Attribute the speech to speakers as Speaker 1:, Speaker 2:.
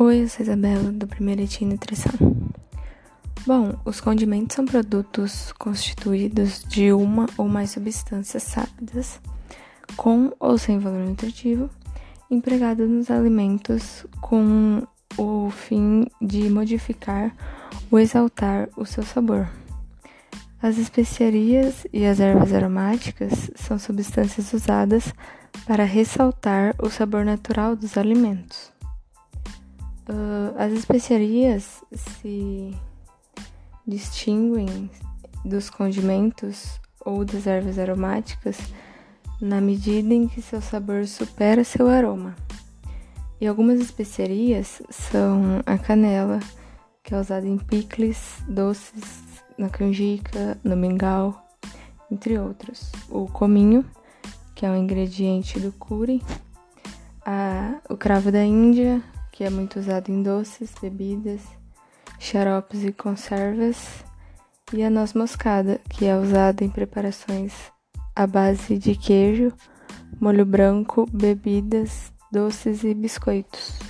Speaker 1: Oi, eu sou Isabela, do Primeiro Nutrição. Bom, os condimentos são produtos constituídos de uma ou mais substâncias sápidas, com ou sem valor nutritivo, empregados nos alimentos com o fim de modificar ou exaltar o seu sabor. As especiarias e as ervas aromáticas são substâncias usadas para ressaltar o sabor natural dos alimentos. Uh, as especiarias se distinguem dos condimentos ou das ervas aromáticas na medida em que seu sabor supera seu aroma. E algumas especiarias são a canela, que é usada em picles, doces, na canjica, no mingau, entre outros. O cominho, que é um ingrediente do curry, a, o cravo da Índia, que é muito usado em doces, bebidas, xaropes e conservas, e a noz moscada, que é usada em preparações à base de queijo, molho branco, bebidas, doces e biscoitos.